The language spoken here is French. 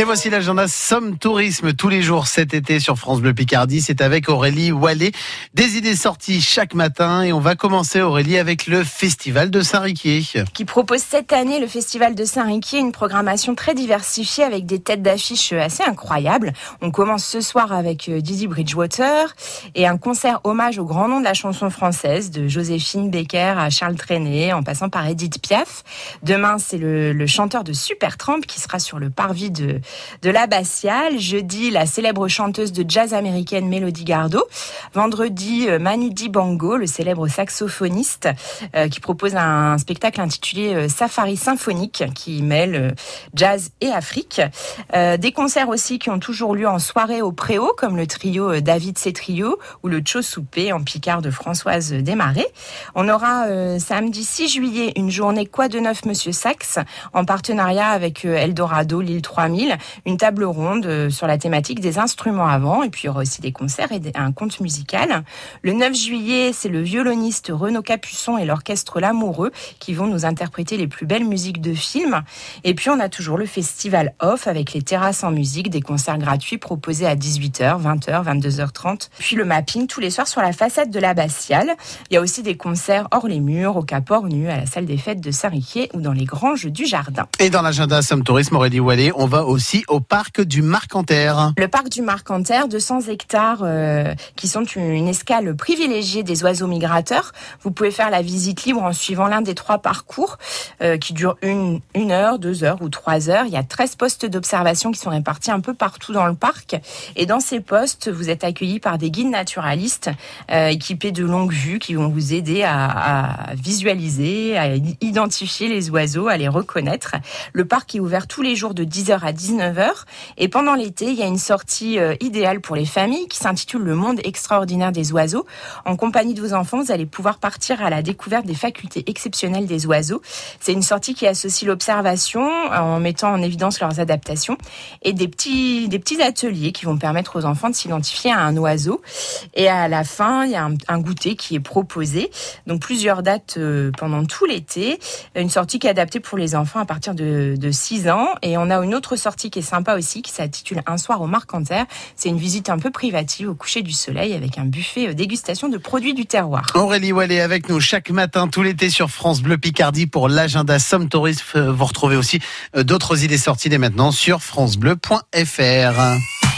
Et voici l'agenda Somme Tourisme tous les jours cet été sur France Bleu Picardie. C'est avec Aurélie Wallet. Des idées sorties chaque matin et on va commencer Aurélie avec le Festival de Saint-Riquier. Qui propose cette année le Festival de Saint-Riquier, une programmation très diversifiée avec des têtes d'affiche assez incroyables. On commence ce soir avec euh, Didi Bridgewater et un concert hommage au grand nom de la chanson française de Joséphine Becker à Charles Trenet en passant par Edith Piaf. Demain, c'est le, le chanteur de Supertramp qui sera sur le parvis de de, l'abbatiale. Jeudi, la célèbre chanteuse de jazz américaine Melody Gardot. Vendredi, euh, Manu Dibango, le célèbre saxophoniste, euh, qui propose un spectacle intitulé euh, Safari symphonique, qui mêle jazz et Afrique. des concerts aussi qui ont toujours lieu en soirée au Préau, comme le trio David C Trio ou le Cho Soupé en Picard de Françoise Desmarais. On aura samedi 6 juillet une journée Quoi de neuf Monsieur Sax en partenariat avec Eldorado, l'île 3000 une table ronde euh, sur la thématique des instruments avant, et puis il y aura aussi des concerts et un conte musical. Le 9 juillet, c'est le violoniste Renaud Capuçon et l'orchestre L'Amoureux qui vont nous interpréter les plus belles musiques de films. Et puis on a toujours le festival off avec les terrasses en musique, des concerts gratuits proposés à 18h, 20h, 22h30. Puis le mapping tous les soirs sur la façade de l'abbatiale. Il y a aussi des concerts hors les murs, au Cap Ornu, à la salle des fêtes de Saint-Riquier ou dans les granges du jardin. Et dans l'agenda Somme Tourisme Aurélie Wallet, on va aussi au parc du Marcanterre. Le parc du Marcanterre, 200 hectares euh, qui sont une escale privilégiée des oiseaux migrateurs. Vous pouvez faire la visite libre en suivant l'un des trois parcours euh, qui durent une, heure, deux heures ou trois heures. Il y a 13 postes d'observation qui sont répartis un peu partout dans le parc. Et dans ces postes, vous êtes accueillis par des guides naturalistes euh, équipés de longues vues qui vont vous aider à, visualiser, à identifier les oiseaux, à les reconnaître. Le parc est ouvert tous les jours de 10h à 19h. Et pendant l'été, il y a une sortie euh, idéale pour les familles qui s'intitule Le monde extraordinaire des oiseaux. En compagnie de vos enfants, vous allez pouvoir partir à la découverte des facultés exceptionnelles des oiseaux. C'est une sortie qui associe l'observation en mettant en évidence leurs adaptations et des petits, des petits ateliers qui vont permettre aux enfants de s'identifier à un oiseau. Et à la fin, il y a un, goûter qui est proposé. Donc plusieurs dates euh, pendant tout l'été. Une sortie qui est adaptée pour les enfants à partir de, de 6 ans. Et on a une autre sortie qui est sympa aussi, qui s'intitule Un soir au Marcanterre. C'est une visite un peu privative au coucher du soleil avec un buffet euh, dégustation de produits du terroir. Aurélie Wallet avec nous chaque matin, tout l'été sur France Bleu Picardie pour l'agenda Somme Tourisme. Vous retrouvez aussi euh, d'autres idées sorties dès maintenant sur francebleu.fr.